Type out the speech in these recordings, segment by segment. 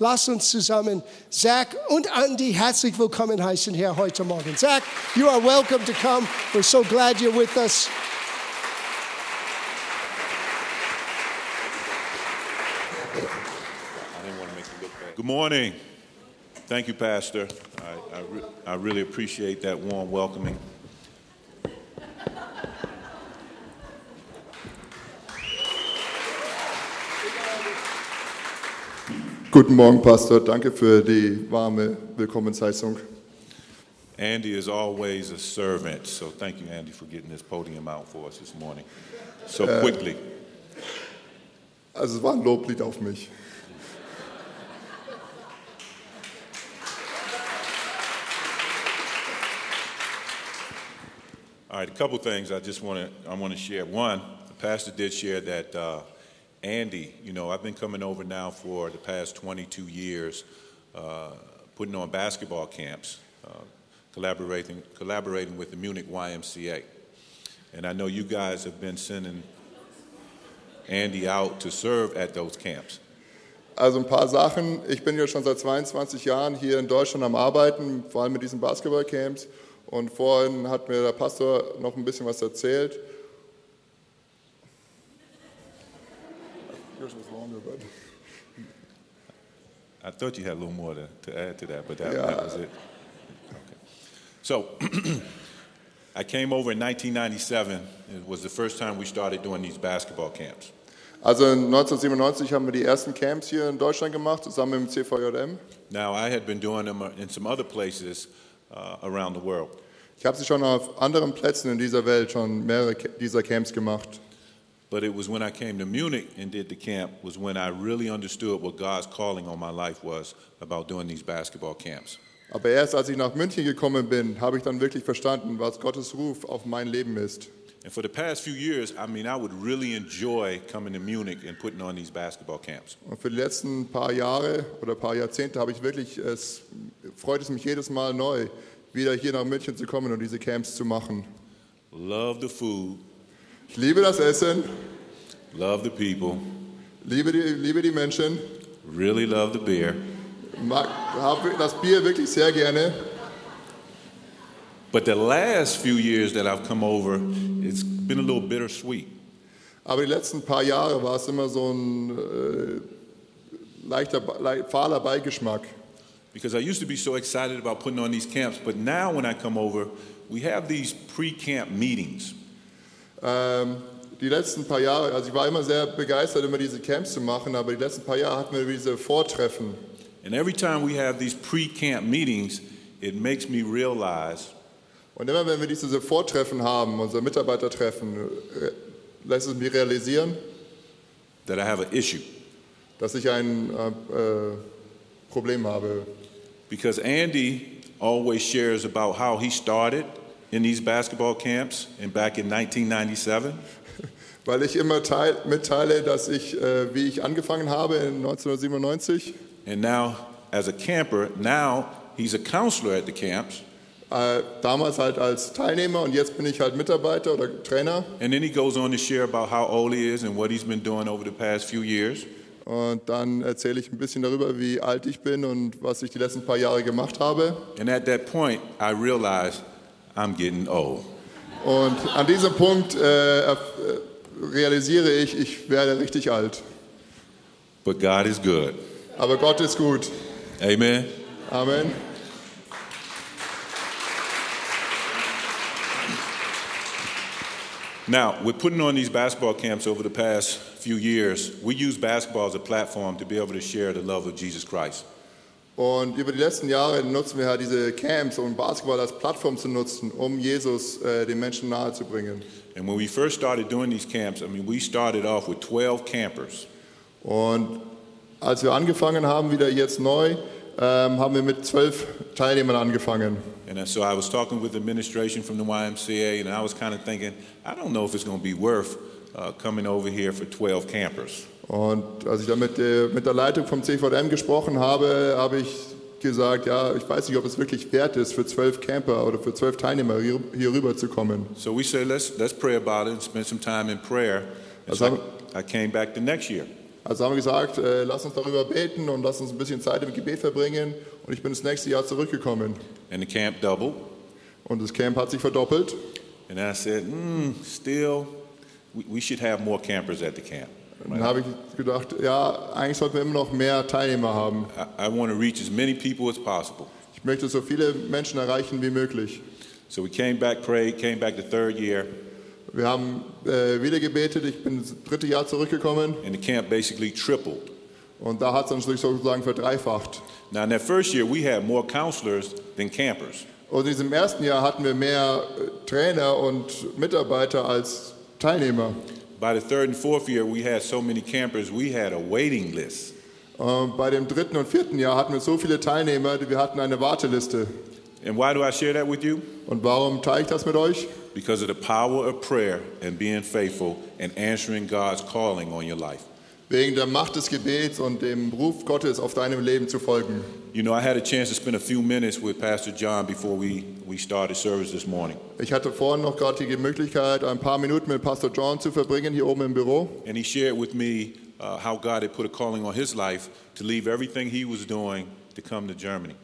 Lass uns zusammen Zach und Andy herzlich willkommen heißen hier heute Morgen. Zach, you are welcome to come. We're so glad you're with us. Good morning. Thank you, Pastor. I, I, re- I really appreciate that warm welcoming. Guten Morgen, Pastor. Danke für die warme Willkommensheißung. Andy is always a servant, so thank you, Andy, for getting this podium out for us this morning so quickly. Also es war ein Loblied auf mich. All right, a couple things I just want to I want to share. One, the pastor did share that uh, Andy. You know, I've been coming over now for the past 22 years, uh, putting on basketball camps, uh, collaborating collaborating with the Munich YMCA, and I know you guys have been sending Andy out to serve at those camps. Also ein paar Sachen. Ich bin ja schon seit 22 Jahren hier in Deutschland am Arbeiten, vor allem mit diesen Basketballcamps. Und vorhin hat mir der Pastor noch ein bisschen was erzählt. Longer, but- I thought you had a little more to, to add to that, but that, Yeah. that was it. Okay. So, I came over in 1997. It was the first time we started doing these basketball camps. Also 1997 haben wir die ersten Camps hier in Deutschland gemacht, zusammen mit dem CVJM. Now, I had been doing them in some other places uh, around the world. Ich habe sie schon auf anderen Plätzen in dieser Welt schon mehrere dieser Camps gemacht. But it was when I came to Munich and did the camp was when I really understood what God's calling on my life was about doing these basketball camps. Aber erst als ich nach München gekommen bin, habe ich dann wirklich verstanden, was Gottes Ruf auf mein Leben ist. And for the past few years, I mean, I would really enjoy coming to Munich and putting on these basketball camps. Und für die letzten paar Jahre oder paar Jahrzehnte habe ich wirklich, es freut es mich jedes Mal neu, wieder hier nach München zu kommen und diese Camps zu machen. Love the food, Ich liebe das Essen, love the people, liebe die, liebe die Menschen, really love the beer. mag, habe das Bier wirklich sehr gerne. But the last few years that I've come over, it's been a little bittersweet. Aber die letzten paar Jahre war es immer so ein äh, leichter, le fahler Beigeschmack. Because I used to be so excited about putting on these camps, but now when I come over, we have these pre camp meetings. Ähm, die letzten paar Jahre, also ich war immer sehr begeistert, immer diese Camps zu machen, aber die letzten paar Jahre hatten wir diese Vortreffen. And every time we have these pre camp meetings, it makes me realize Und immer wenn wir diese Vortreffen haben, unsere Mitarbeitertreffen, äh, lässt es mich realisieren, that I have an issue. dass ich ein äh, äh, Problem habe. Because Andy always shares about how he started in these basketball camps and back in 1997. Weil ich immer teil, mitteile, dass ich, äh, wie ich angefangen habe in 1997, And now, as a camper, now he's a counselor at the camps. äh, damals halt als Teilnehmer und jetzt bin ich halt Mitarbeiter oder Trainer. And then he goes on to share about how old he is and what he's been doing over the past few years. Und dann erzähle ich ein bisschen darüber, wie alt ich bin und was ich die letzten paar Jahre gemacht habe. And at that point, I realized I'm getting old. Und an diesem Punkt äh, äh, realisiere ich, ich werde richtig alt. But God is good. Aber Gott ist gut. Amen. Amen. Now, we're putting on these basketball camps over the past few years. We use basketball as a platform to be able to share the love of Jesus Christ. Und über die letzten Jahre nutzen wir halt diese Camps, um Basketball als Plattform zu nutzen, um Jesus äh, den Menschen nahezubringen. And when we first started doing these camps, I mean, we started off with 12 campers. Und als wir angefangen haben, wieder jetzt neu, ähm, haben wir mit zwölf Teilnehmern angefangen. And so I was talking with administration from the YMCA, and I was kind of thinking, I don't know if it's going to be worth uh, coming over here for 12 campers. Und als ich dann mit der, mit der Leitung vom CVM gesprochen habe, habe ich gesagt, ja, ich weiß nicht, ob es wirklich wert ist, für zwölf Camper oder für zwölf Teilnehmer hier, hier rüber zu kommen. So we said, let's, let's pray about it and spend some time in prayer. And That's so how- I, I came back the next year. Also haben wir gesagt, äh, lass uns darüber beten und lass uns ein bisschen Zeit im Gebet verbringen. Und ich bin das nächste Jahr zurückgekommen. And the camp doubled. Und das Camp hat sich verdoppelt. And I said, mm, still, we, we should have more campers at the camp. Dann habe ich gedacht, ja, eigentlich sollten wir immer noch mehr Teilnehmer haben. I, I want to reach as many people as possible. Ich möchte so viele Menschen erreichen wie möglich. So we came back, prayed, came back the third year, Wir haben äh, wieder gebetet. Ich bin das dritte Jahr zurückgekommen. and the camp basically tripled. Und da hat es sich sozusagen verdreifacht. Now, in that first year, we had more counselors than campers. Und in diesem ersten Jahr hatten wir mehr äh, Trainer und Mitarbeiter als Teilnehmer. By the third and fourth year, we had so many campers, we had a waiting list. Und bei dem dritten und vierten Jahr hatten wir so viele Teilnehmer, wir hatten eine Warteliste. And why do I share that with you? Und warum teile ich das mit euch? Because of the power of prayer and being faithful and answering God's calling on your life. Wegen der Macht des Gebets und dem Ruf Gottes auf deinem Leben zu folgen. You know, I had a chance to spend a few minutes with Pastor John before we, we started service this morning. Ich hatte vorhin noch gerade die Möglichkeit, ein paar Minuten mit Pastor John zu verbringen hier oben im Büro. And he shared with me uh, how God had put a calling on his life to leave everything he was doing to come to Germany.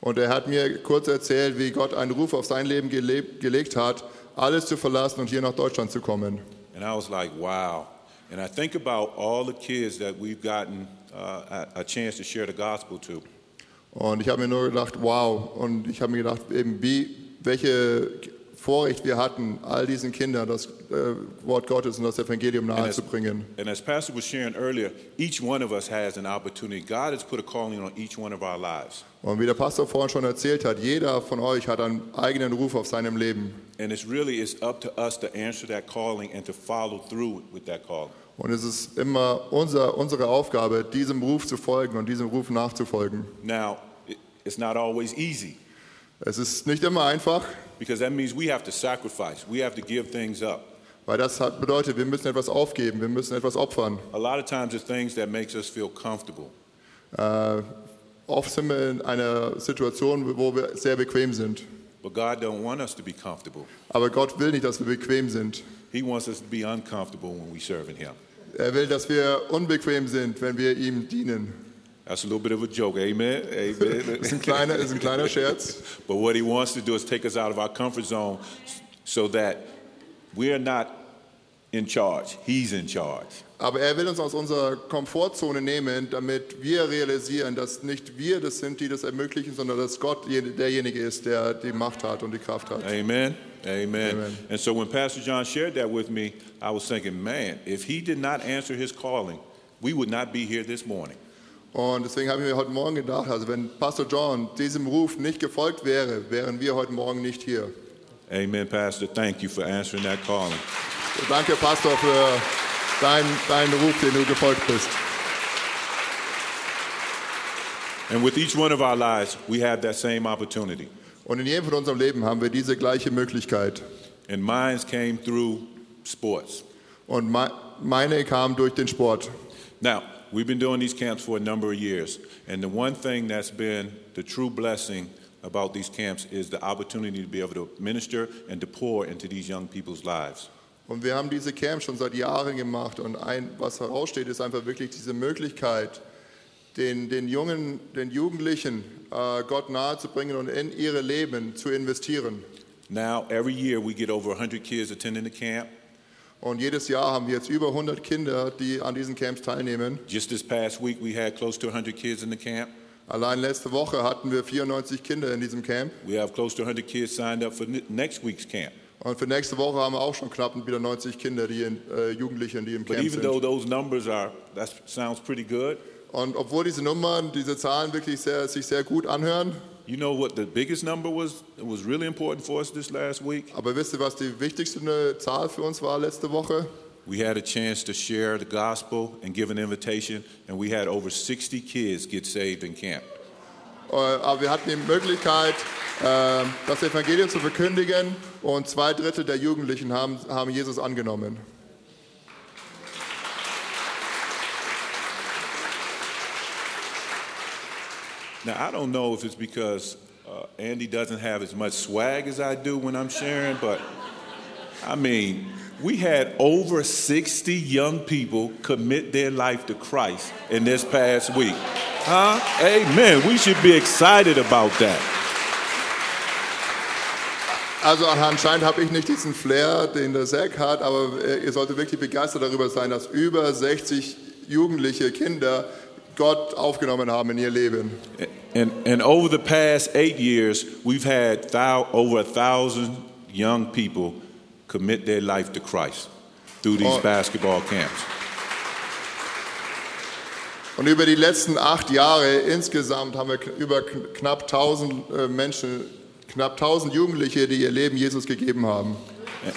Und er hat mir kurz erzählt, wie Gott einen Ruf auf sein Leben gelebt, gelegt hat, alles zu verlassen und hier nach Deutschland zu kommen. And I was like, wow. And I think about all the kids that we've gotten uh, a, chance to share the gospel to. Und ich habe mir nur gedacht, wow. Und ich habe mir gedacht, eben wie, welche Vorrecht wir hatten, all diesen Kindern das äh, Wort Gottes und das Evangelium And nahezubringen. and as Pastor was sharing earlier, each one of us has an opportunity. God has put a calling on each one of our lives. Und wie der Pastor vorhin schon erzählt hat, jeder von euch hat einen eigenen Ruf auf seinem Leben. And it's really it's up to us to answer that calling and to follow through with that calling. Und es ist immer unser, unsere Aufgabe, diesem Ruf zu folgen und diesem Ruf nachzufolgen. Now, it- it's not always easy Es ist nicht immer einfach, because that means we have to sacrifice. We have to give things up. weil das bedeutet, wir müssen etwas aufgeben, wir müssen etwas opfern. A lot of times it's things that makes us feel comfortable. Äh, oft sind wir in einer Situation, wo wir sehr bequem sind. But God don't want us to be comfortable. Aber Gott will nicht, dass wir bequem sind. He wants us to be uncomfortable when we serving him. Er will, dass wir unbequem sind, wenn wir ihm dienen. That's a little bit of a joke, amen. Das ist ein Amen. kleiner, ist ein kleiner Scherz. but what he wants to do is take us out of our comfort zone so that we're not in charge. He's in charge. Aber er will uns aus unserer Komfortzone nehmen, damit wir realisieren, dass nicht wir das sind, die das ermöglichen, sondern dass Gott derjenige ist, der die Macht hat und die Kraft hat. Amen. Amen. Amen. And so when Pastor John shared that with me, I was thinking, man, if he did not answer his calling, we would not be here this morning. Und deswegen habe ich mir heute Morgen gedacht, also wenn Pastor John diesem Ruf nicht gefolgt wäre, wären wir heute Morgen nicht hier. Amen, Pastor. Thank you for answering that calling. Danke, Pastor, für deinen deinen Ruf, den du gefolgt bist. And with each one of our lives, we have that same opportunity. Und in jedem von unserem Leben haben wir diese gleiche Möglichkeit. And mine came through sports. Und mei- meine kam durch den Sport. Now, we've been doing these camps for a number of years. And the one thing that's been the true blessing about these camps is the opportunity to be able to minister and to pour into these young people's lives. Und wir haben diese Camps schon seit Jahren gemacht. Und ein, was heraussteht, ist einfach wirklich diese Möglichkeit, den, den Jungen, den Jugendlichen äh, Gott nahezubringen und in ihre Leben zu investieren. Now, every year we get over 100 kids attending the camp. Und jedes Jahr haben wir jetzt über 100 Kinder, die an diesen Camps teilnehmen. Just this past week, we had close to 100 kids in the camp. Allein letzte Woche hatten wir 94 Kinder in diesem Camp. We have close to 100 kids signed up for ne- next week's camp. Und für nächste Woche haben wir auch schon knapp wieder 90 Kinder, die in, äh, Jugendliche, die im But Camp even though sind. those numbers are, that sounds pretty good, Und obwohl diese Nummern, diese Zahlen wirklich sehr, sich sehr gut anhören, you know what the biggest number was? It was really important for us this last week. aber wisst ihr, was die wichtigste Zahl für uns war letzte Woche? We had a chance to share the gospel and give an invitation, and we had over 60 kids get saved in camp. Äh, Aber wir hatten die Möglichkeit, äh, das Evangelium zu verkündigen und zwei Drittel der Jugendlichen haben, haben Jesus angenommen. Now, I don't know if it's because uh, Andy doesn't have as much swag as I do when I'm sharing, but I mean, We had over 60 young people commit their life to Christ in this past week. Huh? Amen. We should be excited about that. Also anscheinend habe ich nicht diesen Flair, den der Zack hat, aber äh, ihr solltet wirklich begeistert darüber sein, dass über 60 jugendliche Kinder Gott aufgenommen haben in ihr Leben. And, and over the past eight years, we've had thou, over a thousand young people commit their life to Christ through these Oh. basketball camps. Und über die letzten acht Jahre insgesamt haben wir über kn- knapp 1000 äh, Menschen, knapp 1000 Jugendliche, die ihr Leben Jesus gegeben haben. And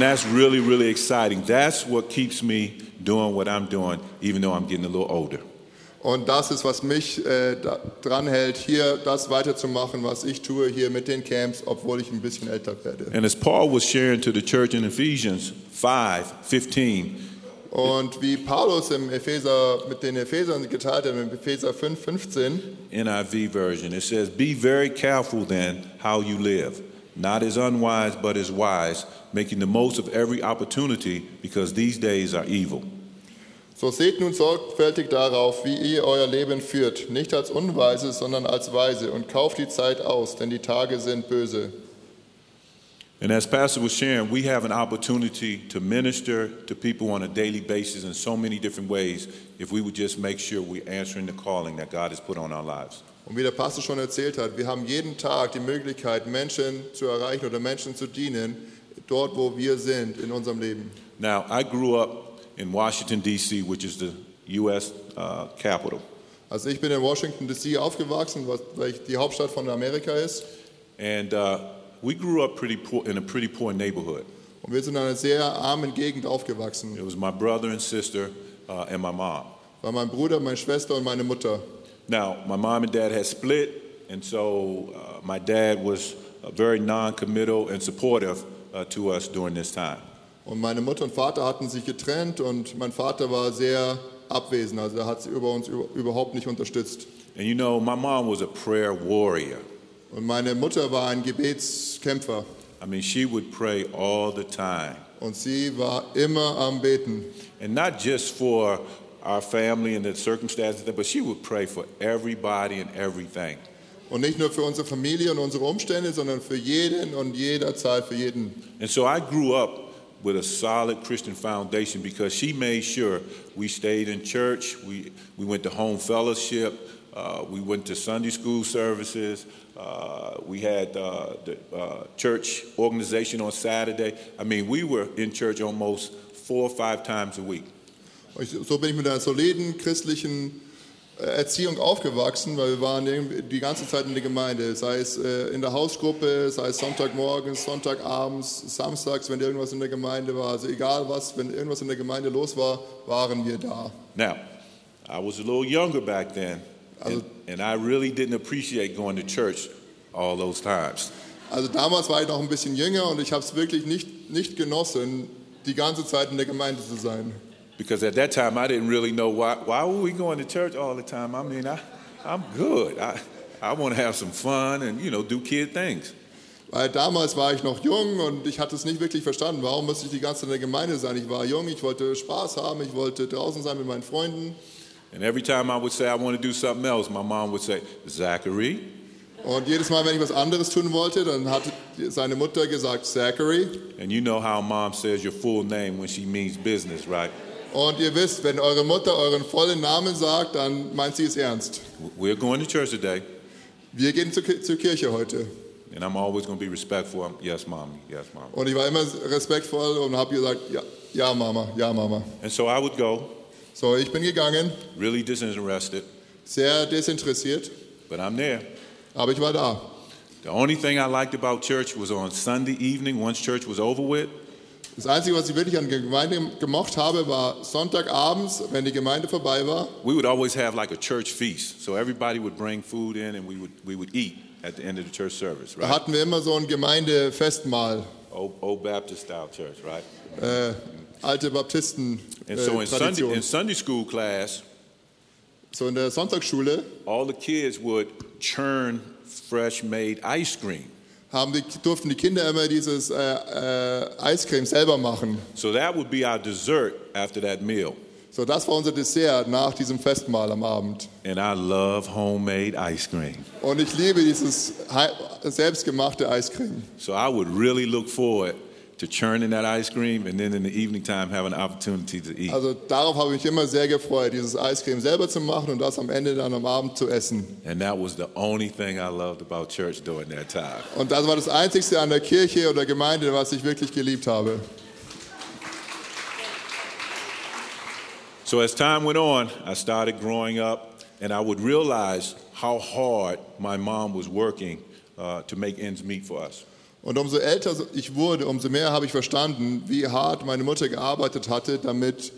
that's really, really exciting. That's what keeps me doing what I'm doing, even though I'm getting a little older. Und das ist, was mich äh, da, dran hält, hier das weiterzumachen, was ich tue hier mit den Camps, obwohl ich ein bisschen älter werde. And as Paul was sharing to the church in Ephesians 5 15, Und wie Paulus im Epheser, mit den Ephesern geteilt hat, im Epheser 5, 15, NIV version, it says, Be very careful then how you live, not as unwise, but as wise, making the most of every opportunity, because these days are evil. So seht nun sorgfältig darauf, wie ihr euer Leben führt, nicht als Unweise, sondern als Weise, und kauft die Zeit aus, denn die Tage sind böse. And as Pastor was sharing, we have an opportunity to minister to people on a daily basis in so many different ways if we would just make sure we're answering the calling that God has put on our lives. Und wie der Pastor schon erzählt hat, wir haben jeden Tag die Möglichkeit, Menschen zu erreichen oder Menschen zu dienen, dort wo wir sind in unserem Leben. Now, I grew up in Washington, D.C., which is the U.S. Uh, capital. Also ich bin in Washington DC aufgewachsen, was die Hauptstadt von Amerika ist. And uh, we grew up pretty poor, in a pretty poor neighborhood. Und wir sind in einer sehr armen Gegend aufgewachsen. It was my brother and sister uh, and my mom. War mein Bruder, meine Schwester und meine Mutter. Now, my mom and dad had split, and so uh, my dad was uh, very non committal and supportive uh, to us during this time. Und meine Mutter und Vater hatten sich getrennt und mein Vater war sehr abwesend. Also er hat sie über uns über- überhaupt nicht unterstützt. And you know, my mom was a prayer warrior. Und meine Mutter war ein Gebetskämpfer. I mean, she would pray all the time. Und sie war immer am Beten. And not just for our family and the circumstances, but she would pray for everybody and everything. Und nicht nur für unsere Familie und unsere Umstände, sondern für jeden und jederzeit für jeden. And so I grew up with a solid Christian foundation because she made sure we stayed in church, we, we went to home fellowship, uh, we went to Sunday school services, uh, we had uh, the uh, church organization on Saturday. I mean, we were in church almost four or five times a week. Ich- So bin ich mit einer soliden christlichen äh, Erziehung aufgewachsen, weil wir waren die ganze Zeit in der Gemeinde, sei es äh, in der Hausgruppe, sei es Sonntagmorgens, Sonntagabends, samstags, wenn irgendwas in der Gemeinde war. Also egal was, wenn irgendwas in der Gemeinde los war, waren wir da. Now, I was a little younger back then, and, and I really didn't appreciate going to church all those times. Also damals war ich noch ein bisschen jünger und ich habe es wirklich nicht, nicht genossen, die ganze Zeit in der Gemeinde zu sein. Because at that time, I didn't really know why, why were we going to church all the time? I mean, I, I'm good. I, I want to have some fun and, you know, do kid things. Weil damals war ich noch jung und ich hatte es nicht wirklich verstanden. Warum musste ich die ganze Zeit in der Gemeinde sein? Ich war jung, ich wollte Spaß haben, ich wollte draußen sein mit meinen Freunden. And every time I would say I want to do something else, my mom would say, Zachary, Und jedes Mal, wenn ich was anderes tun wollte, dann hat seine Mutter gesagt, Zachary. and you know how mom says your full name when she means business, right? Und ihr wisst, wenn eure Mutter euren vollen Namen sagt, dann meint sie es ernst. We're going to church today, Wir gehen zur, zur Kirche heute. and I'm always going to be respectful. Yes, mommy, yes, mom. Und ich war immer respektvoll und habe gesagt, ja, ja, Mama, ja, Mama. And so I would go, So, ich bin gegangen, really disinterested, sehr desinteressiert, but I'm there. aber ich war da. The only thing I liked about church was on Sunday evening, once church was over with, Das Einzige, was ich wirklich an Gemeinde gemocht habe, war Sonntagabends, wenn die Gemeinde vorbei war. we would always have like a church feast. So everybody would bring food in and we would, we would eat at the end of the church service, Da right? hatten wir immer so ein Gemeindefestmahl, Old, old Baptist style church, right? äh, alte Baptisten And so in Sunday, Tradition. in Sunday school class, So in der Sonntagsschule all the kids would churn fresh made ice cream. Haben die, durften die Kinder immer dieses äh, äh, Eiscreme selber machen. So that would be our dessert after that meal. So, das war unser Dessert nach diesem Festmahl am Abend. And I love homemade ice cream. Und ich liebe dieses selbstgemachte Eiscreme. So I would really look forward to churning that ice cream and then in the evening time have an opportunity to eat. Also darauf habe ich mich immer sehr gefreut, dieses Eiscreme selber zu machen und das am Ende dann am Abend zu essen. And that was the only thing I loved about church during that time. Und das war das Einzigste an der Kirche oder Gemeinde, was ich wirklich geliebt habe. So as time went on, I started growing up, and I would realize how hard my mom was working uh, to make ends meet for us. Und umso älter ich wurde, umso mehr habe ich verstanden, wie hart meine Mutter gearbeitet hatte, damit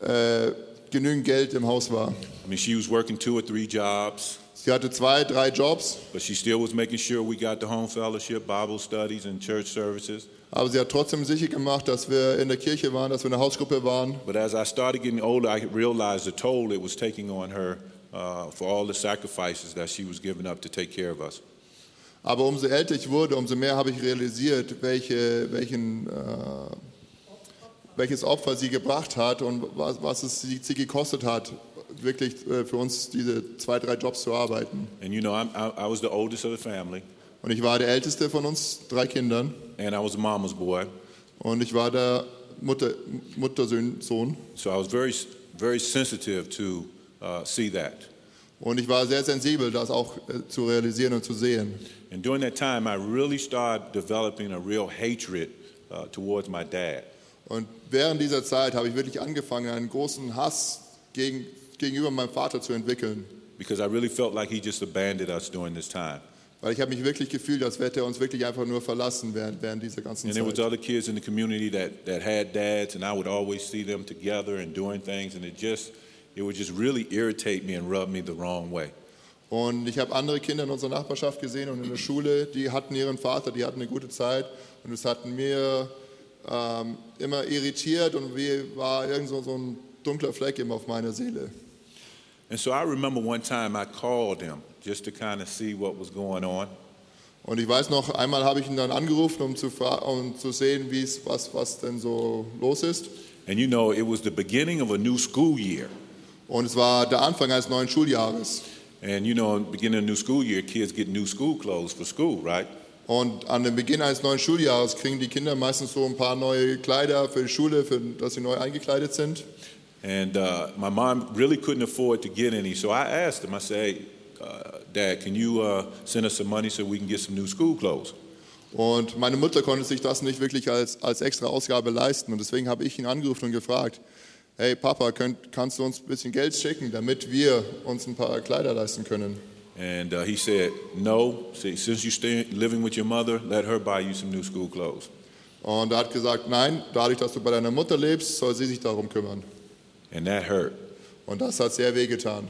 äh, genügend Geld im Haus war. I mean, she was working two or three jobs, Sie hatte zwei, drei Jobs, but she still was making sure we got the home fellowship, Bible studies, and church services. aber sie hat trotzdem sicher gemacht, dass wir in der Kirche waren, dass wir in der Hausgruppe waren. But as I started getting older, I realized the toll it was taking on her uh, for all the sacrifices that she was giving up to take care of us. Aber umso älter ich wurde, umso mehr habe ich realisiert, welche, welchen, äh, welches Opfer sie gebracht hat und was, was es sie, sie gekostet hat, wirklich äh, für uns diese zwei, drei Jobs zu arbeiten. And you know, I'm, I, I was the oldest of the family, Und ich war der älteste von uns drei Kindern and I was mama's boy. und ich war der Mutter, Muttersohn. So I was very, very sensitive to uh, see that. Und ich war sehr sensibel, das auch äh, zu realisieren und zu sehen. And during that time, I really started developing a real hatred uh, towards my dad. Und während dieser Zeit habe ich wirklich angefangen, einen großen Hass gegen, gegenüber meinem Vater zu entwickeln. Because I really felt like he just abandoned us during this time. Weil ich habe mich wirklich gefühlt, als hätte er uns wirklich einfach nur verlassen während, während dieser ganzen And there was Zeit. other kids in the community that, that had dads, and I would always see them together and doing things, and it just, it would just really irritate me and rub me the wrong way. Und ich habe andere Kinder in unserer Nachbarschaft gesehen und in der Schule, die hatten ihren Vater, die hatten eine gute Zeit und es hat mir ähm, immer irritiert und wie war irgend so, so ein dunkler Fleck immer auf meiner Seele. And so I remember one time I called him just to kind of see what was going on. Und ich weiß noch, einmal habe ich ihn dann angerufen, um zu, um zu sehen, wie es, was, was denn so los ist. And you know, it was the beginning of a new school year. Und es war der Anfang eines neuen Schuljahres. And you know, beginning of a new school year, kids get new school clothes for school, right? Und an dem Beginn eines neuen Schuljahres kriegen die Kinder meistens so ein paar neue Kleider für die Schule, für, dass sie neu eingekleidet sind. And uh, my mom really couldn't afford to get any, so I asked him. I said, "Hey, uh, Dad, can you uh, send us some money so we can get some new school clothes?" Und meine Mutter konnte sich das nicht wirklich als, als extra Ausgabe leisten. Und deswegen habe ich ihn angerufen und gefragt, hey Papa, könnt, kannst du uns ein bisschen Geld schicken, damit wir uns ein paar Kleider leisten können? And uh, he said, "No. See, since you stay living with your mother, let her buy you some new school clothes." Und er hat gesagt, nein, dadurch, dass du bei deiner Mutter lebst, soll sie sich darum kümmern. And that hurt. Und das hat sehr wehgetan.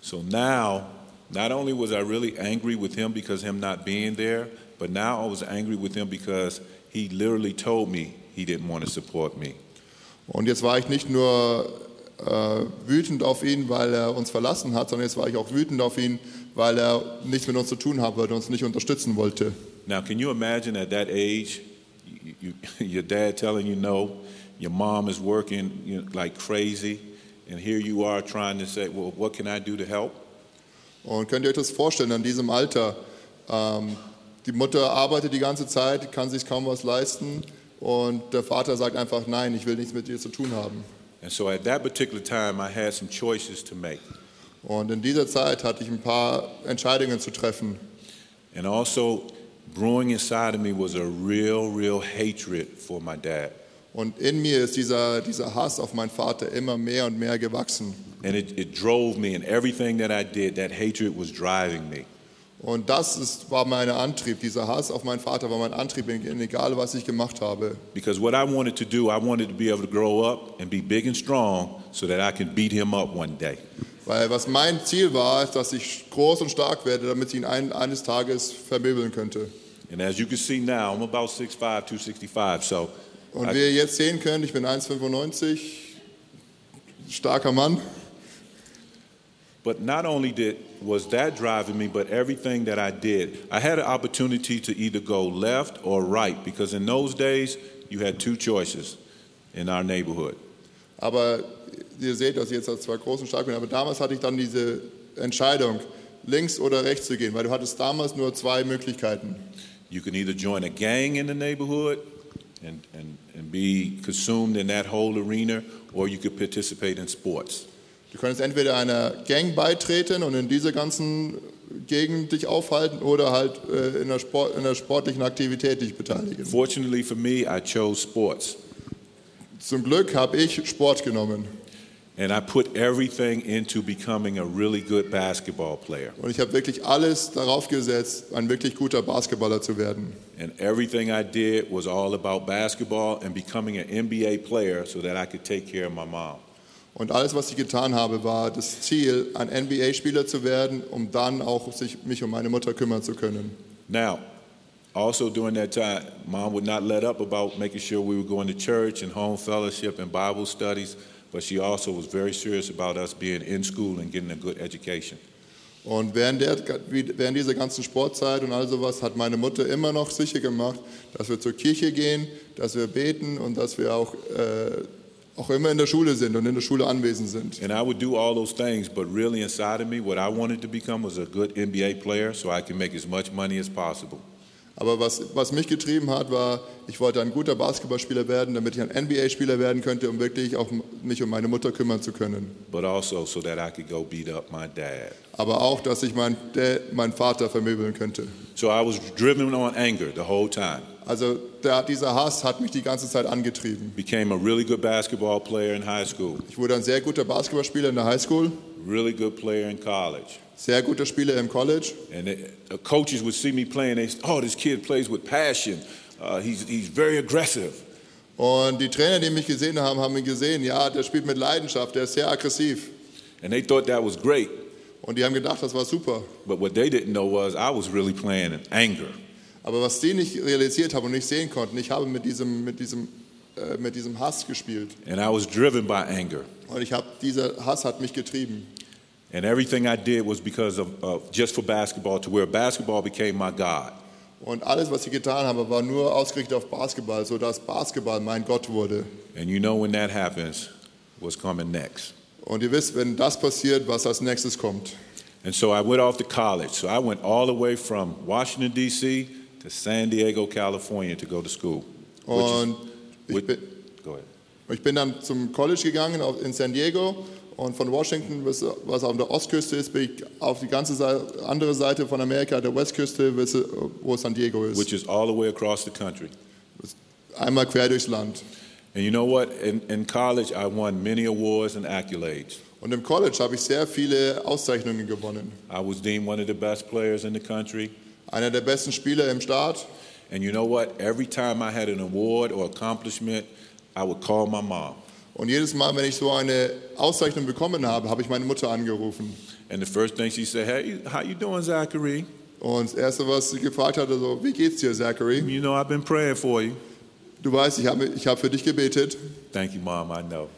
So now, not only was I really angry with him because him not being there, but now I was angry with him because he literally told me he didn't want to support me. Und jetzt war ich nicht nur äh, wütend auf ihn, weil er uns verlassen hat, sondern jetzt war ich auch wütend auf ihn, weil er nichts mit uns zu tun haben wollte, uns nicht unterstützen wollte. Now, can you imagine at that age, you, you, your dad telling you no, your mom is working you know, like crazy, and here you are trying to say, well, what can I do to help? Und könnt ihr euch das vorstellen, an diesem Alter, ähm, die Mutter arbeitet die ganze Zeit, kann sich kaum was leisten und der Vater sagt einfach, nein, ich will nichts mit dir zu tun haben. And so at that particular time, I had some choices to make. Und in dieser Zeit hatte ich ein paar Entscheidungen zu treffen. And also, brewing inside of me was a real, real hatred for my dad. Und in mir ist dieser, dieser Hass auf meinen Vater immer mehr und mehr gewachsen. And it, it drove me, and everything that I did, that hatred was driving me. Und das ist, war mein Antrieb. Dieser Hass auf meinen Vater war mein Antrieb, egal was ich gemacht habe. Because what I wanted to do, I wanted to be able to grow up and be big and strong so that I can beat him up one day. Weil was mein Ziel war, ist, dass ich groß und stark werde, damit ich ihn ein, eines Tages vermöbeln könnte. And as you can see now, I'm about 6'5, 265. So Und I- wie ihr jetzt sehen könnt, ich bin 1,95, starker Mann. But not only did was that driving me, but everything that I did, I had an opportunity to either go left or right because in those days you had two choices in our neighborhood. Aber ihr seht, dass ich jetzt als zwei großen stark bin. Aber damals hatte ich dann diese Entscheidung, links oder rechts zu gehen, weil du hattest damals nur zwei Möglichkeiten. You can either join a gang in the neighborhood and, and, and be consumed in that whole arena, or you could participate in sports. Du könntest entweder einer Gang beitreten und in dieser ganzen Gegend dich aufhalten oder halt äh, in, der Sport, in der sportlichen Aktivität dich beteiligen. Fortunately for me, I chose sports. Zum Glück habe ich Sport genommen And I put everything into becoming a really good basketball player. und ich habe wirklich alles darauf gesetzt, ein wirklich guter Basketballer zu werden. And everything I did was all about basketball and becoming an NBA player so that I could take care of my mom. Und alles, was ich getan habe, war das Ziel, ein NBA-Spieler zu werden, um dann auch sich, mich um meine Mutter kümmern zu können. Now, also during that time, mom would not let up about making sure we were going to church and home fellowship and Bible studies, but she also was very serious about us being in school and getting a good education. Und während, der, während dieser ganzen Sportzeit und all sowas hat meine Mutter immer noch sicher gemacht, dass wir zur Kirche gehen, dass wir beten und dass wir auch, äh, auch immer in der Schule sind und in der Schule anwesend sind. And I would do all those things, but really inside of me, what I wanted to become was a good NBA player so I could make as much money as possible. Aber was, was mich getrieben hat, war, ich wollte ein guter Basketballspieler werden, damit ich ein NBA-Spieler werden könnte, um wirklich auch mich um meine Mutter kümmern zu können. but also so that I could go beat up my dad. Aber auch, dass ich meinen meinen Vater vermöbeln könnte. So I was driven on anger the whole time. Also der, dieser Hass hat mich die ganze Zeit angetrieben. Became a really good basketball player in high school, Ich wurde ein sehr guter Basketballspieler in der Highschool, really good player in college. Sehr guter Spieler im College. And the, coaches would see me playing. They, oh, this kid plays with passion. Uh, he's, he's very aggressive. Und die Trainer, die mich gesehen haben, haben ihn gesehen, ja, der spielt mit Leidenschaft, der ist sehr aggressiv. And they thought that was great. Und die haben gedacht, das war super. But what they didn't know was I was really playing in anger. Aber was die nicht realisiert haben und nicht sehen konnten, ich habe mit diesem, mit diesem, äh, mit diesem Hass gespielt. And I was driven by anger. Und ich habe, dieser Hass hat mich getrieben. And everything I did was because of, of just for basketball to where basketball became my God. Und alles, was ich getan habe, war nur ausgerichtet auf Basketball, sodass Basketball mein Gott wurde. And you know when that happens, what's coming next. Und ihr wisst, wenn das passiert, was als nächstes kommt. And so I went off to college. So I went all the way from Washington, D.C. to San Diego, California to go to school. Which is- Und ich which- bin, go ahead. ich bin dann zum College gegangen in San Diego und von Washington, was, was auf der Ostküste ist, ich auf die ganze Seite, andere Seite von Amerika, der Westküste, bis- wo San Diego ist. Which is all the way across the country. Einmal quer durchs Land. And you know what? In, in college, I won many awards and accolades. Und im College habe ich sehr viele Auszeichnungen gewonnen. I was deemed one of the best players in the country. Einer der besten Spieler im Staat. And you know what? Every time I had an award or accomplishment, I would call my mom. Und jedes Mal, wenn ich so eine Auszeichnung bekommen habe, habe ich meine Mutter angerufen. And the first thing she said, hey, how you doing, Zachary? Und das Erste, was sie gefragt hatte, so, wie geht's dir, Zachary? You know, I've been praying for you. Du weißt, ich habe ich habe für dich gebetet. Thank you, Mom, I know.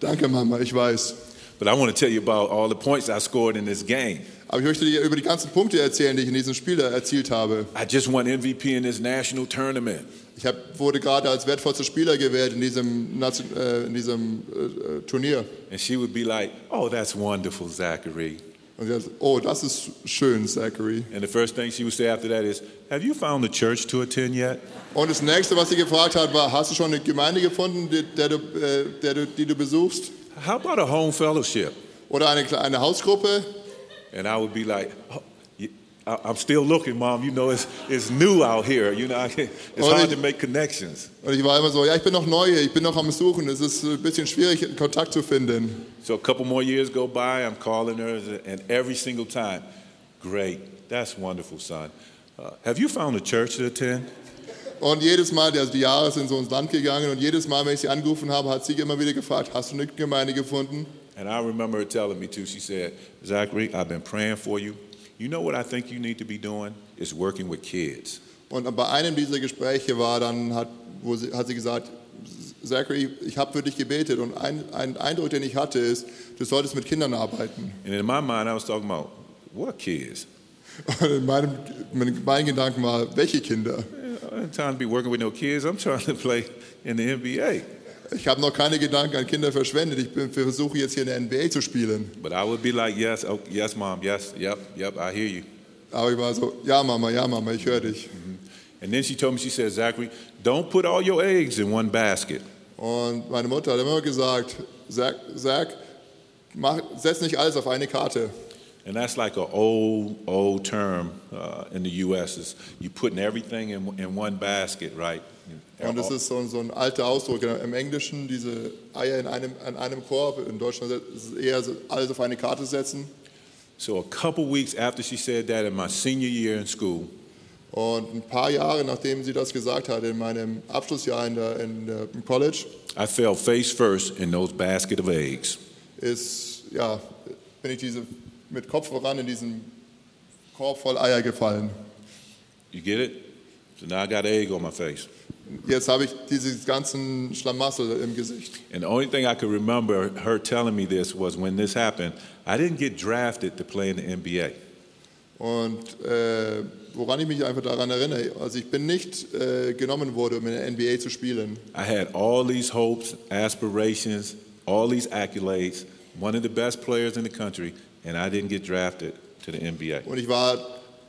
Danke, Mama, ich weiß. But I want to tell you about all the points I scored in this game. Aber ich möchte dir über die ganzen Punkte erzählen, die ich in diesem Spiel erzielt habe. I just won MVP in this national tournament. Ich hab, wurde gerade als wertvollster Spieler gewählt in diesem, Nation- äh, in diesem äh, äh, Turnier. And she would be like, oh, that's wonderful, Zachary. Und sie gesagt, oh, das ist schön, Zachary. And the first thing she would say after that is, have you found a church to attend yet? Und das nächste, was sie gefragt hat, war, hast du schon eine Gemeinde gefunden, die, der du, äh, der du, die du besuchst? How about a home fellowship? Oder eine kleine Hausgruppe? And I would be like, oh, I'm still looking, Mom. You know, it's, it's new out here. You know, it's hard to make connections. Und ich war immer so, ja, ich bin noch neu ich bin noch am Suchen. Es ist ein bisschen schwierig, Kontakt zu finden. So a couple more years go by, I'm calling her, and every single time, great, that's wonderful, son. Uh, have you found a church to attend? Und jedes Mal, also die Jahre sind so ins Land gegangen und jedes Mal, wenn ich sie angerufen habe, hat sie immer wieder gefragt, hast du eine Gemeinde gefunden? And I remember her telling me too. She said, Zachary, I've been praying for you. You know what I think you need to be doing? Is working with kids. Und bei einem dieser Gespräche war dann, hat, wo sie, hat sie gesagt, Zachary, ich habe für dich gebetet und ein, ein Eindruck, den ich hatte, ist, du solltest mit Kindern arbeiten. And in my mind, I was talking about what kids? Und in meinem, mein Gedanken war, welche Kinder? I don't have time to be working with no kids. I'm trying to play in the NBA. Ich habe noch keine Gedanken an Kinder verschwendet. Ich versuche jetzt hier in der NBA zu spielen. But I would be like, yes, oh, yes, mom, yes, yep, yep, I hear you. Aber ich war so, ja Mama, ja Mama, ich höre dich. And then she told me, she said, Zachary, don't put all your eggs in one basket. Und meine Mutter hat immer gesagt, Zach, Zach mach, setz nicht alles auf eine Karte. And that's like an old, old term uh, in the U.S. Is you putting everything in, in one basket, right? Und das ist so, so ein alter Ausdruck im Englischen, diese Eier in einem, an einem Korb. In Deutschland ist es eher so, alles auf eine Karte setzen. So a couple weeks after she said that in my senior year in school, Und ein paar Jahre nachdem sie das gesagt hat, in meinem Abschlussjahr in der, in der, im College, I fell face first in those basket of eggs. ist, ja, bin ich diese, mit Kopf voran in diesen Korb voll Eier gefallen. You get it? So now I got egg on my face. Jetzt habe ich diese ganzen Schlamassel im Gesicht. And the only thing I could remember her telling me this was when this happened, I didn't get drafted to play in the NBA. Und äh, woran ich mich einfach daran erinnere, also ich bin nicht äh, genommen worden, um in der NBA zu spielen. I had all these hopes, aspirations, all these accolades, one of the best players in the country, and I didn't get drafted to the NBA. Und ich war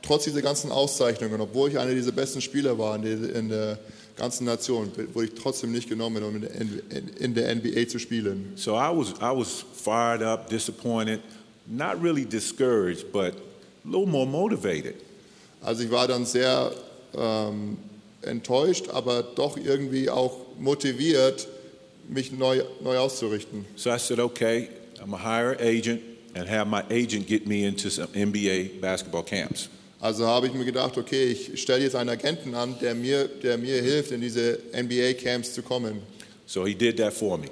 trotz dieser ganzen Auszeichnungen, obwohl ich einer dieser besten Spieler war in der, ganzen Nation, wurde ich trotzdem nicht genommen, um in der, N- in der NBA zu spielen. So I was, I was fired up, disappointed, not really discouraged, but a little more motivated. Also ich war dann sehr ähm, enttäuscht, aber doch irgendwie auch motiviert, mich neu, neu auszurichten. So I said, okay, I'm gonna hire agent and have my agent get me into some NBA basketball camps. Also habe ich mir gedacht, okay, ich stelle jetzt einen Agenten an, der mir, der mir hilft, in diese NBA-Camps zu kommen. So he did that for me.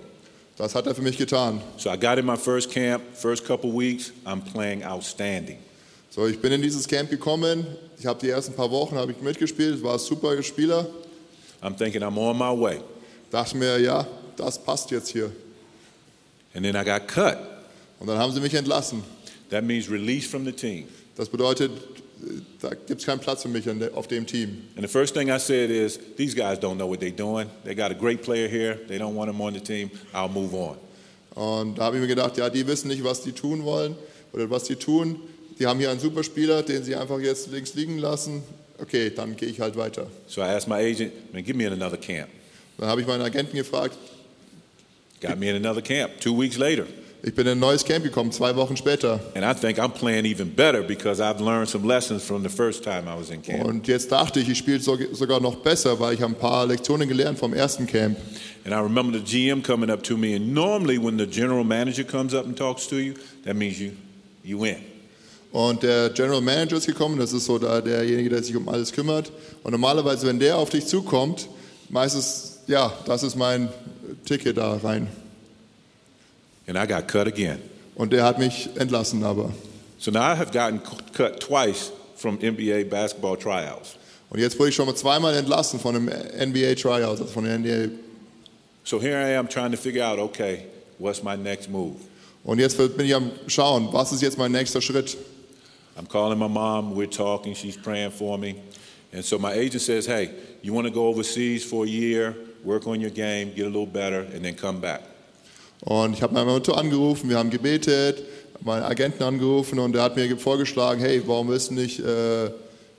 Das hat er für mich getan. So I got in my first camp, first couple weeks, I'm playing outstanding. So, ich bin in dieses Camp gekommen. Ich habe die ersten paar Wochen habe ich mitgespielt, war ein super Spieler. I'm thinking I'm on my way. Dachte mir, ja, das passt jetzt hier. And then I got cut. Und dann haben sie mich entlassen. That means released from the team. Das bedeutet, da gibt es keinen Platz für mich auf dem Team. And the first thing I said is, these guys don't know what they're doing. They got a great player here. They don't want him on the team. I'll move on. Und da habe ich mir gedacht, ja, die wissen nicht, was die tun wollen oder was die tun. Die haben hier einen Superspieler, den sie einfach jetzt links liegen lassen. Okay, dann gehe ich halt weiter. So I asked my agent, man, get me another camp. Dann habe ich meinen Agenten gefragt. Got me in another camp two weeks later. Ich bin in ein neues Camp gekommen, zwei Wochen später. Und jetzt dachte ich, ich spiele so- sogar noch besser, weil ich ein paar Lektionen gelernt vom ersten Camp. And I remember the GM coming up to me, and normally when the general manager comes up and talks to you, that means you, you win. Und der General Manager ist gekommen, das ist so da derjenige, der sich um alles kümmert. Und normalerweise, wenn der auf dich zukommt, meistens, ja, das ist mein Ticket da rein. And I got cut again. Und der hat mich entlassen aber. So now I have gotten cut twice from NBA basketball tryouts. Und jetzt wurde ich schon mal zweimal entlassen von einem NBA Tryout, also von der NBA. So here I am trying to figure out, okay, what's my next move? Und jetzt bin ich am Schauen, was ist jetzt mein nächster Schritt? I'm calling my mom, we're talking, she's praying for me. And so my agent says, hey, you want to go overseas for a year, work on your game, get a little better, and then come back. Und ich habe meine Mutter angerufen, wir haben gebetet, meinen Agenten angerufen und er hat mir vorgeschlagen, hey, warum willst du nicht äh,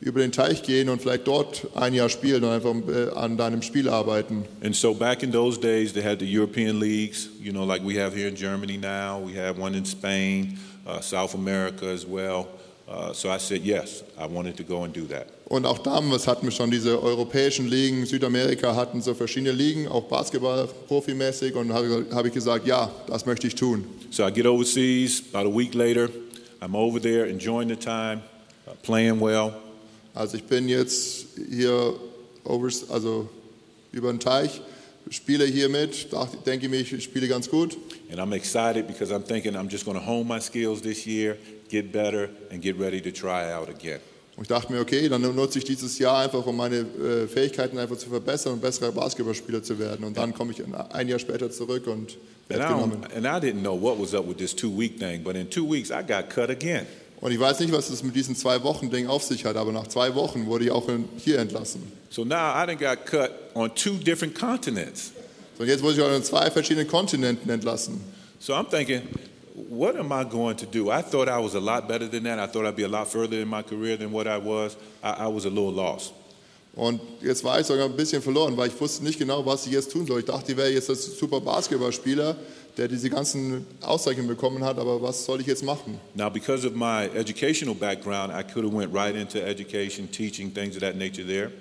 über den Teich gehen und vielleicht dort ein Jahr spielen und einfach äh, an deinem Spiel arbeiten? And so back in those days, they had the European leagues, you know, like we have here in Germany now. We have one in Spain, uh, South America as well. Uh, so I said, yes, I wanted to go and do that. Und auch damals hatten wir schon diese europäischen Ligen, Südamerika hatten so verschiedene Ligen, auch Basketball profimäßig und habe hab ich gesagt, ja, das möchte ich tun. So I get overseas, about a week later, I'm over there enjoying the time, uh, playing well. Also ich bin jetzt hier overs, also über den Teich, spiele hier mit, denke mir, ich spiele ganz gut. And I'm excited because I'm thinking I'm just going to hone my skills this year, get better, and get ready to try out again. Und ich dachte mir, okay, dann nutze ich dieses Jahr einfach, um meine äh, Fähigkeiten einfach zu verbessern und besserer Basketballspieler zu werden. Und dann komme ich in- ein Jahr später zurück und And werde I, genommen. and I didn't know what was up with this two week thing, but in two weeks I got cut again. Und ich weiß nicht, was es mit diesen zwei Wochen Ding auf sich hat, aber nach zwei Wochen wurde ich auch hier entlassen. So now I done got cut on two different continents. So, und jetzt wurde ich auch in zwei verschiedenen Kontinenten entlassen. So I'm thinking, what am I going to do? I thought I was a lot better than that. I thought I'd be a lot further in my career than what I was. I, I was a little lost. Und jetzt war ich sogar ein bisschen verloren, weil ich wusste nicht genau, was ich jetzt tun soll. Ich dachte, ich wäre jetzt ein super Basketballspieler, der diese ganzen Auszeichnungen bekommen hat, aber was soll ich jetzt machen? Now, because of my educational background, I could have went right into education, teaching, things of that nature there.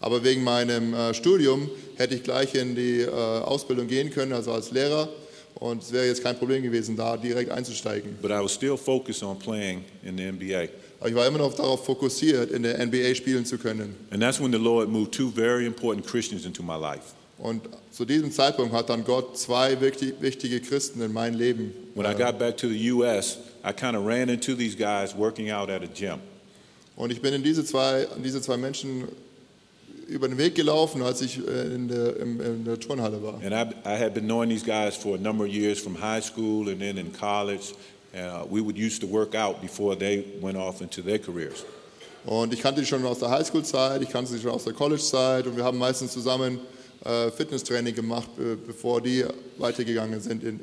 Aber wegen meinem äh, Studium hätte ich gleich in die äh, Ausbildung gehen können, also als Lehrer. Und es wäre jetzt kein Problem gewesen, da direkt einzusteigen. But I was still focused on playing in the NBA. Aber ich war immer noch darauf fokussiert, in der NBA spielen zu können. And that's when the Lord moved two very important Christians into my life. Und zu diesem Zeitpunkt hat dann Gott zwei wichtig, wichtige Christen in mein Leben. When I got back to the U.S., I kind of ran into these guys working out at a gym. Und ich bin in diese zwei, an diese zwei Menschen über den Weg gelaufen, als ich äh, in der, in der Turnhalle war. And I, I had been knowing these guys for a number of years from high school and then in college. Uh, we would used to work out before they went off into their careers. Und ich kannte die schon aus der Highschool-Zeit, ich kannte sie schon aus der College-Zeit und wir haben meistens zusammen äh, Fitnesstraining gemacht, be bevor die weitergegangen sind in,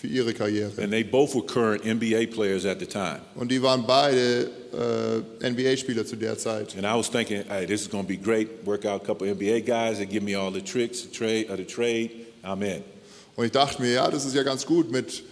für ihre Karriere. And they both were current NBA players at the time. Und die waren beide äh, NBA-Spieler zu der Zeit. And I was thinking, hey, this is going to be great. Work out a couple NBA guys that give me all the tricks, the trade, uh, the trade. I'm in. Und ich dachte mir, ja, das ist ja ganz gut, mit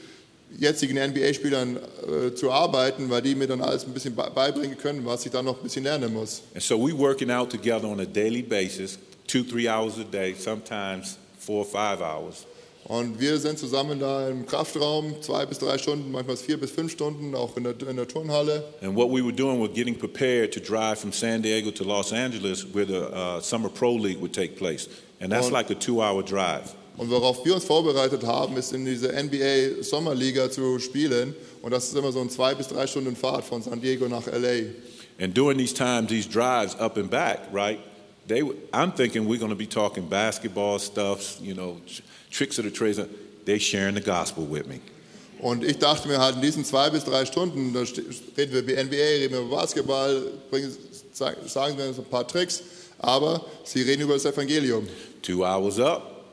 jetzigen NBA-Spielern äh, zu arbeiten, weil die mir dann alles ein bisschen be- beibringen können, was ich dann noch ein bisschen lernen muss. And so we working out together on a daily basis, two, three hours a day, sometimes four or five hours. Und wir sind zusammen da im Kraftraum, zwei bis drei Stunden, manchmal vier bis fünf Stunden, auch in der, in der Turnhalle. And what we were doing was getting prepared to drive from San Diego to Los Angeles, where the uh, Summer Pro League would take place. And that's Und- like a two-hour drive. Und worauf wir uns vorbereitet haben, ist in diese NBA Sommerliga zu spielen. Und das ist immer so ein zwei bis drei Stunden Fahrt von San Diego nach LA. And during these times, these drives up and back, right? They, I'm thinking we're going to be talking basketball stuff, you know, tr- tricks of the trade. They sharing the gospel with me. Und ich dachte mir halt, in diesen zwei bis drei Stunden, da reden wir über NBA, reden wir über Basketball, bringen, sagen wir ein paar Tricks, aber sie reden über das Evangelium. Two hours up,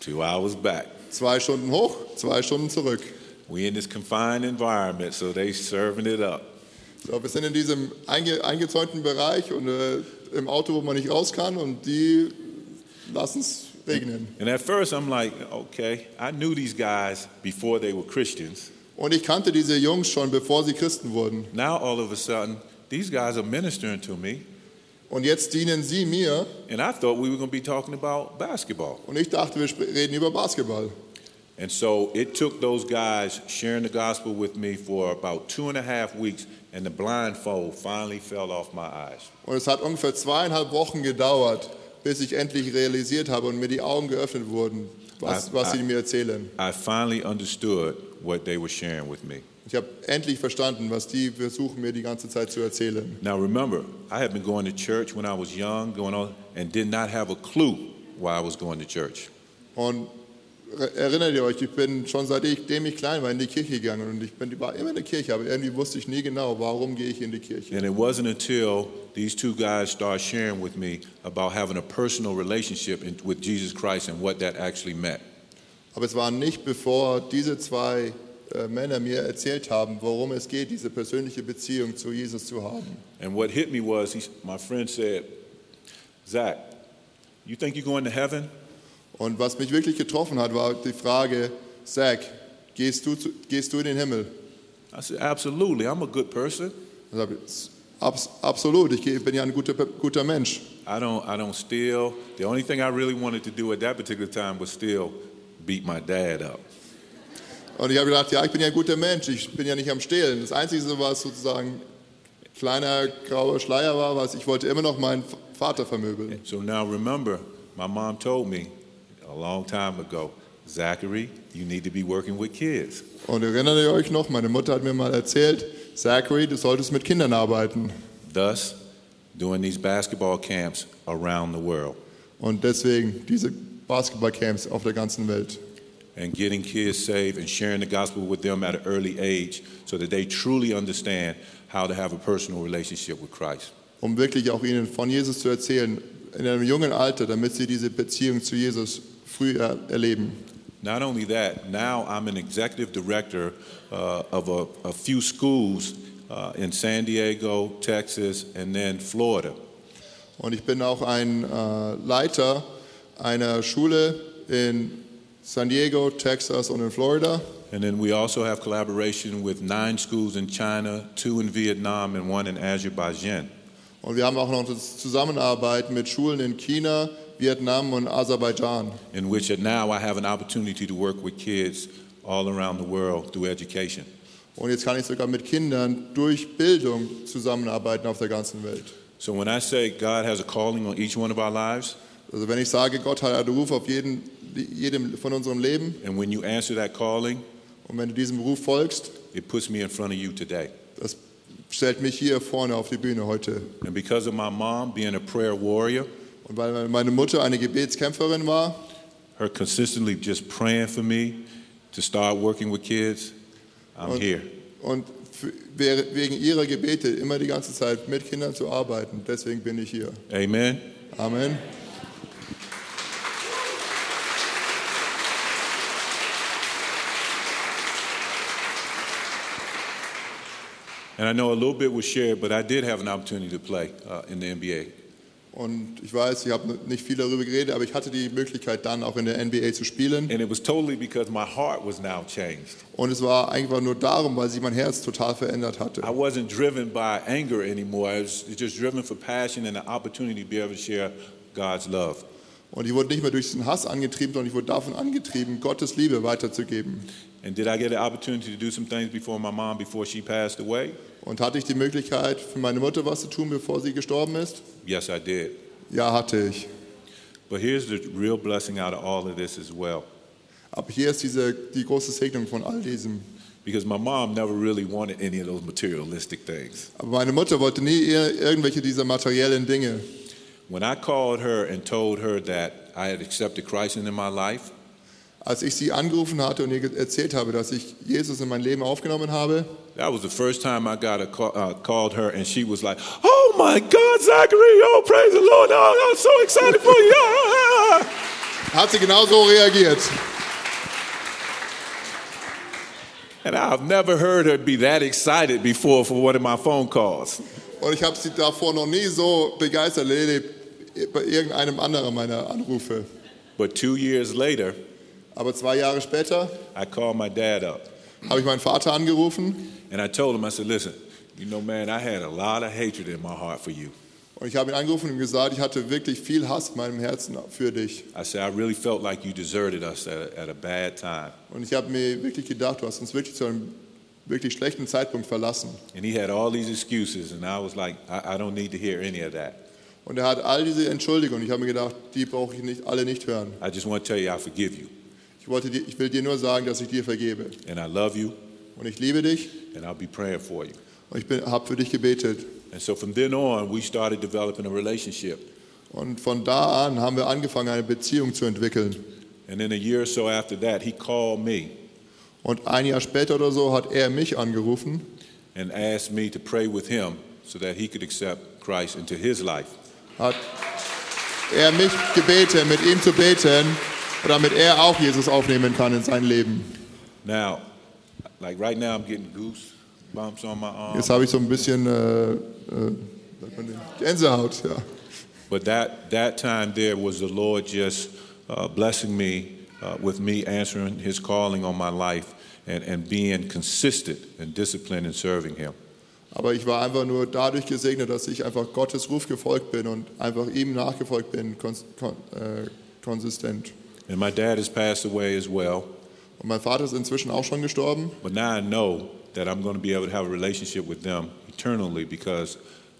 two hours back. Zwei Stunden hoch, zwei Stunden zurück. We in this confined environment, so they serving it up. So, wir sind in diesem einge, eingezäunten Bereich und äh, im Auto, wo man nicht raus kann und die lassen es regnen. And at first, I'm like, okay, I knew these guys before they were Christians. Und ich kannte diese Jungs schon, bevor sie Christen wurden. Now, all of a sudden, these guys are ministering to me, Und jetzt dienen sie mir and I thought we were going to be talking about basketball. und ich dachte, wir reden über Basketball. And so it took those guys sharing the gospel with me for about two and a half weeks, and the blindfold finally fell off my eyes. Und es hat ungefähr zweieinhalb Wochen gedauert, bis ich endlich realisiert habe und mir die Augen geöffnet wurden, was, Ah, was sie mir erzählen. I finally understood what they were sharing with me. Ich habe endlich verstanden, was die versuchen mir die ganze Zeit zu erzählen. Now remember, I had been going to church when I was young, going on, and did not have a clue why I was going to church. Und erinnert ihr euch, ich bin schon seitdem ich klein war in die Kirche gegangen und ich bin, war immer in der Kirche, aber irgendwie wusste ich nie genau, warum gehe ich in die Kirche. And it wasn't until these two guys started sharing with me about having a personal relationship in, with Jesus Christ and what that actually meant. Aber es war nicht bevor diese zwei äh, Männer mir erzählt haben, worum es geht, diese persönliche Beziehung zu Jesus zu haben. And what hit me was, he, my friend said, Zach, you think you're going to heaven? Und was mich wirklich getroffen hat, war die Frage, Zach, gehst du, zu, gehst du in den Himmel? I said, absolutely. I'm a good person. Abs, absolut, ich bin ja ein guter, guter Mensch. I don't, I don't steal. The only thing I really wanted to do at that particular time was still beat my dad up. Und ich habe gedacht, ja, ich bin ja ein guter Mensch, ich bin ja nicht am Stehlen. Das Einzige, was sozusagen kleiner grauer Schleier war, was ich wollte immer noch meinen Vater vermöbeln. So now remember, my mom told me a long time ago, Zachary, you need to be working with kids. Und erinnert ihr euch noch, meine Mutter hat mir mal erzählt, Zachary, du solltest mit Kindern arbeiten. thus doing these basketball camps around the world Und deswegen diese Basketballcamps auf der ganzen Welt. and getting kids saved and sharing the gospel with them at an early age so that they truly understand how to have a personal relationship with Christ. um wirklich auch ihnen von Jesus zu erzählen, in einem jungen Alter, damit sie diese Beziehung zu Jesus früh er erleben. Not only that, now I'm an executive director uh, of a, a few schools uh, in San Diego, Texas, and then Florida. Und ich bin auch ein äh, Leiter einer Schule in San Diego, Texas und in Florida. And then we also have collaboration with nine schools in China, two in Vietnam, and one in Azerbaijan. Und wir haben auch noch Zusammenarbeit mit Schulen in China, Vietnam und Aserbaidschan. in which now I have an opportunity to work with kids all around the world through education. Und jetzt kann ich sogar mit Kindern durch Bildung zusammenarbeiten auf der ganzen Welt. So when I say God has a calling on each one of our lives, Also wenn ich sage, Gott hat einen Ruf auf jeden, jedem von unserem Leben and when you answer that calling, und wenn du diesem Ruf folgst, it puts me in front of you today. das stellt mich hier vorne auf die Bühne heute. And because of my mom being a prayer warrior, Und weil meine Mutter eine Gebetskämpferin war her consistently just praying for me to start working with kids, I'm Und- here. und wegen ihrer Gebete immer die ganze Zeit mit Kindern zu arbeiten, deswegen bin ich hier. Amen. Amen. And I know a little bit was shared, but I did have an opportunity to play uh, in the NBA. Und ich weiß, ich habe nicht viel darüber geredet, aber ich hatte die Möglichkeit dann auch in der NBA zu spielen. And it was totally because my heart was now changed. Und es war einfach nur darum, weil sich mein Herz total verändert hatte. I wasn't driven by anger anymore. I was just driven for passion and the opportunity to be able to share God's love. Und ich wurde nicht mehr durch diesen Hass angetrieben, sondern ich wurde davon angetrieben, Gottes Liebe weiterzugeben. And did I get the opportunity to do some things before my mom, before she passed away? Und hatte ich die Möglichkeit, für meine Mutter was zu tun, bevor sie gestorben ist? Yes, I did. Ja, hatte ich. But here's the real blessing out of all of this as well. Aber hier ist diese, die große Segnung von all diesem. Because my mom never really wanted any of those materialistic things. Aber meine Mutter wollte nie irgendwelche dieser materiellen Dinge. When I called her and told her that I had accepted Christ into my life, Als ich sie angerufen hatte und ihr erzählt habe, dass ich Jesus in mein Leben aufgenommen habe, that was the first time I got a call, uh, called her, and she was like, "Oh my God, Zachary! Oh, praise the Lord! Oh, I'm so excited for you!" Ah, ah, ah." hat sie genauso reagiert. And I've never heard her be that excited before for one of my phone calls. Und ich habe sie davor noch nie so begeistert erlebt bei irgendeinem anderen meiner Anrufe. But two years later, Aber zwei Jahre später I called my dad up habe ich meinen Vater angerufen and I told him, I said, listen, you know, man, I had a lot of hatred in my heart for you. und ich habe ihn angerufen und gesagt, ich hatte wirklich viel Hass in meinem Herzen für dich. I said, I really felt like you deserted us at a, at a bad time. Und ich habe mir wirklich gedacht, du hast uns wirklich zu einem wirklich schlechten Zeitpunkt verlassen. And he had all these excuses, and I was like, I, I don't need to hear any of that. Und er hat all diese Entschuldigungen. Ich habe mir gedacht, die brauche ich nicht, alle nicht hören. I just want to tell you, I forgive you, Ich, wollte dir, ich will dir nur sagen, dass ich dir vergebe. and I love you, Und ich liebe dich and I'll be praying for you. und ich habe für dich gebetet. And so from then on, we started developing a relationship. Und von da an haben wir angefangen, eine Beziehung zu entwickeln. And then a year or so after that, he called me Und ein Jahr später oder so hat er mich angerufen and asked me to pray with him so that he could accept Christ into his life. hat er mich gebeten, mit ihm zu beten, damit er auch Jesus aufnehmen kann in sein Leben. Now, like right now, I'm getting goosebumps on my arm. Jetzt habe ich so ein bisschen äh, äh? Gänsehaut. Ja. But that, that time there was the Lord just uh, blessing me uh, with me answering his calling on my life and, and being consistent and disciplined in serving him. Aber ich war einfach nur dadurch gesegnet, dass ich einfach Gottes Ruf gefolgt bin und einfach ihm nachgefolgt bin, kons kon äh, konsistent. And my dad has passed away as well. Und mein Vater ist inzwischen auch schon gestorben. But now I know that I'm going to be able to have a relationship with them eternally because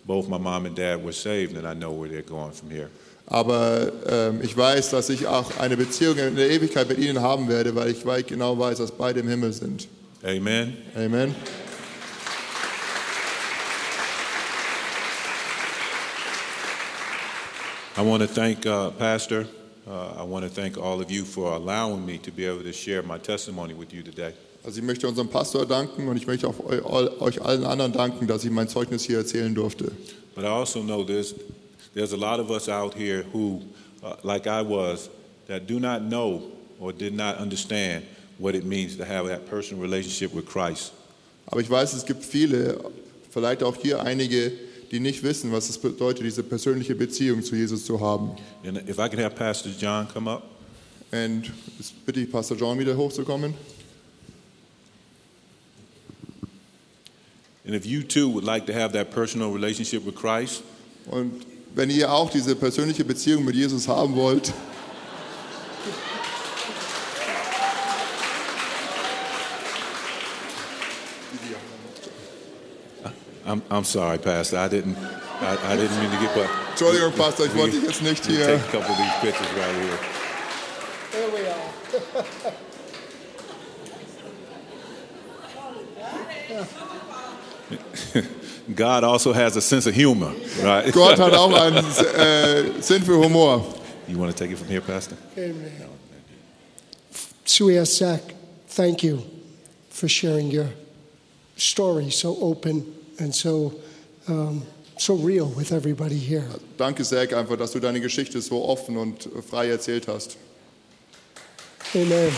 both my mom and dad were saved, and I know where they're going from here. Aber ähm, ich weiß, dass ich auch eine Beziehung in der Ewigkeit mit ihnen haben werde, weil ich wei- genau weiß, dass beide im Himmel sind. Amen. Amen. I want to thank uh, Pastor. Uh, I want to thank all of you for allowing me to be able to share my testimony with you today. Also ich möchte unserem Pastor danken und ich möchte auch eu- euch allen anderen danken, dass ich mein Zeugnis hier erzählen durfte. But I also know there's, there's a lot of us out here who, uh, like I was, that do not know or did not understand what it means to have that personal relationship with Christ. Aber ich weiß, es gibt viele, vielleicht auch hier einige, die nicht wissen, was es bedeutet, diese persönliche Beziehung zu Jesus zu haben. And if I could have Pastor John come up. Und jetzt bitte ich Pastor John wieder hochzukommen. And if you too would like to have that personal relationship with Christ, Und wenn ihr auch diese persönliche Beziehung mit Jesus haben wollt, I'm, I'm sorry, Pastor. I didn't, I, I didn't mean to get, but Entschuldigung, Pastor, ich wollte dich jetzt nicht we hier. take a couple of these pictures right here. There we are. God also has a sense of humor, right? Gott hat auch einen äh, Sinn für Humor. You want to take it from here, Pastor? Amen. Zuerst, Zach, thank you for sharing your story so open and so, um, so real with everybody here. Danke, Zack, einfach, dass du deine Geschichte so offen und frei erzählt hast. Amen.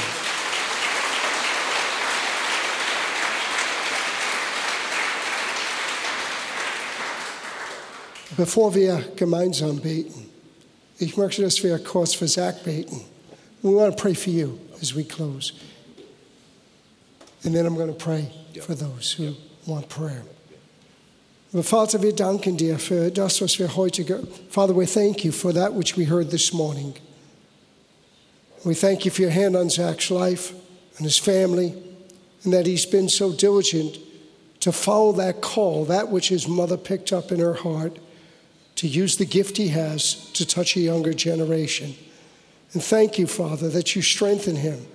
Bevor wir gemeinsam beten, ich möchte, dass wir kurz für Zach beten. We want to pray for you as we close. And then I'm going to pray for those who want prayer. Aber Vater, wir danken dir für das, was wir heute, Father, we thank you for that which we heard this morning. We thank you for your hand on Zach's life and his family, and that he's been so diligent to follow that call, that which his mother picked up in her heart, to use the gift he has to touch a younger generation. And thank you, Father, that you strengthen him.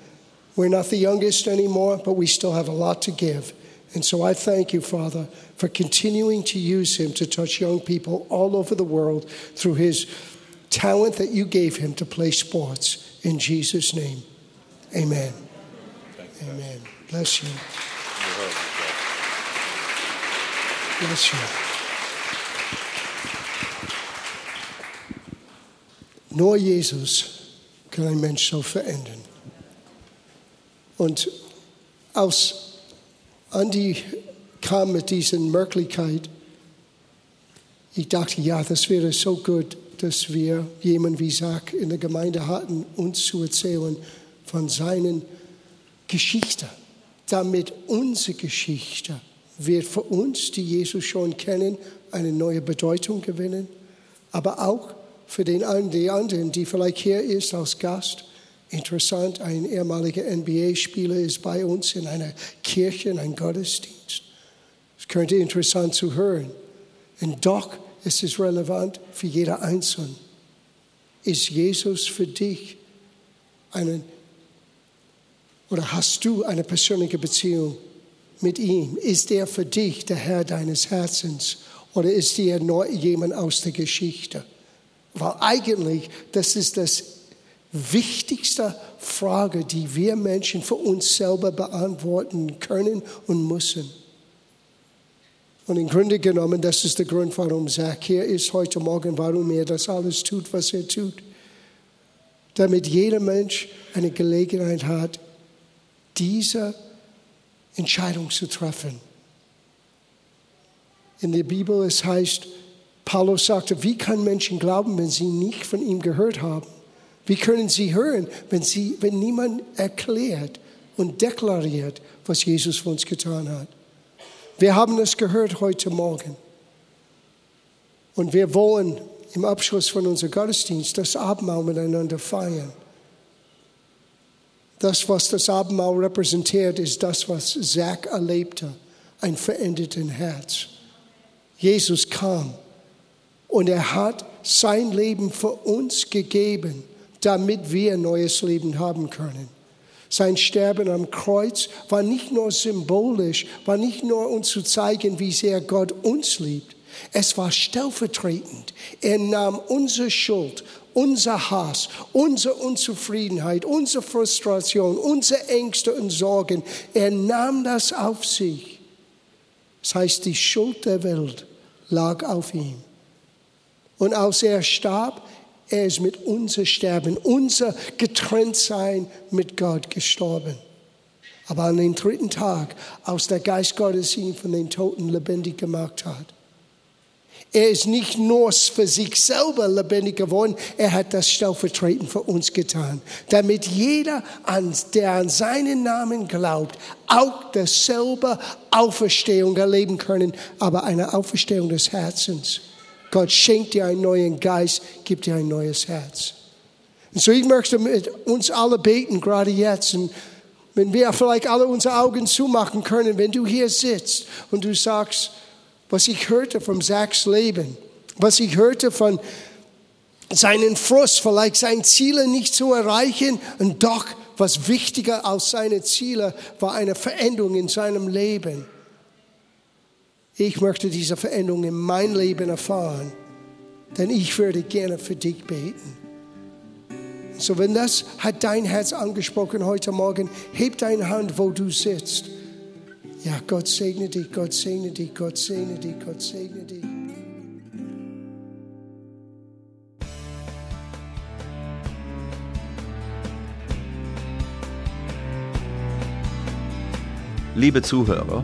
We're not the youngest anymore, but we still have a lot to give. And so I thank you, Father, for continuing to use him to touch young people all over the world through his talent that you gave him to play sports. In Jesus' name, amen. Amen. Bless you. Bless you. Nur Jesus kann ein Mensch so verändern. Und als Andy kam mit dieser Möglichkeit, ich dachte, ja, das wäre so gut, dass wir jemanden wie Zach in der Gemeinde hatten, uns zu erzählen von seinen Geschichte, damit unsere Geschichte wird für uns, die Jesus schon kennen, eine neue Bedeutung gewinnen, aber auch für den einen, die anderen, die vielleicht hier ist als Gast. Interessant, ein ehemaliger NBA-Spieler ist bei uns in einer Kirche, in einem Gottesdienst. Es könnte interessant zu hören. Und doch ist es relevant für jeder Einzelne. Ist Jesus für dich einen oder hast du eine persönliche Beziehung mit ihm? Ist er für dich der Herr deines Herzens oder ist er nur jemand aus der Geschichte? Weil eigentlich, das ist das wichtigste Frage, die wir Menschen für uns selber beantworten können und müssen. Und im Grunde genommen, das ist der Grund, warum Zach hier ist heute Morgen, warum er das alles tut, was er tut. Damit jeder Mensch eine Gelegenheit hat, diese Entscheidung zu treffen. In der Bibel es heißt, Paulus sagte, wie kann Menschen glauben, wenn sie nicht von ihm gehört haben? Wie können sie hören, wenn, sie, wenn niemand erklärt und deklariert, was Jesus für uns getan hat? Wir haben es gehört heute Morgen. Und wir wollen im Abschluss von unserem Gottesdienst das Abendmahl miteinander feiern. Das, was das Abendmahl repräsentiert, ist das, was Zach erlebte, ein verändertes Herz. Jesus kam und er hat sein Leben für uns gegeben, damit wir neues Leben haben können. Sein Sterben am Kreuz war nicht nur symbolisch, war nicht nur uns zu zeigen, wie sehr Gott uns liebt. Es war stellvertretend. Er nahm unsere Schuld, unser Hass, unsere Unzufriedenheit, unsere Frustration, unsere Ängste und Sorgen. Er nahm das auf sich. Das heißt, die Schuld der Welt lag auf ihm. Und als er starb, er ist mit unser Sterben, unser Getrenntsein mit Gott gestorben. Aber an den dritten Tag, als der Geist Gottes ihn von den Toten lebendig gemacht hat, er ist nicht nur für sich selber lebendig geworden, er hat das stellvertretend für uns getan, damit jeder, der an seinen Namen glaubt, auch dasselbe Auferstehung erleben können, aber eine Auferstehung des Herzens. Gott schenkt dir einen neuen Geist, gibt dir ein neues Herz. Und so ich möchte mit uns alle beten, gerade jetzt. Und wenn wir vielleicht alle unsere Augen zumachen können, wenn du hier sitzt und du sagst, was ich hörte vom Zachs Leben, was ich hörte von seinen Frust, vielleicht seine Ziele nicht zu erreichen und doch was wichtiger als seine Ziele war eine Veränderung in seinem Leben. Ich möchte diese Veränderung in mein Leben erfahren, denn ich würde gerne für dich beten. So, wenn das hat dein Herz angesprochen heute Morgen, heb deine Hand, wo du sitzt. Ja, Gott segne dich, Gott segne dich, Gott segne dich, Gott segne dich. Liebe Zuhörer,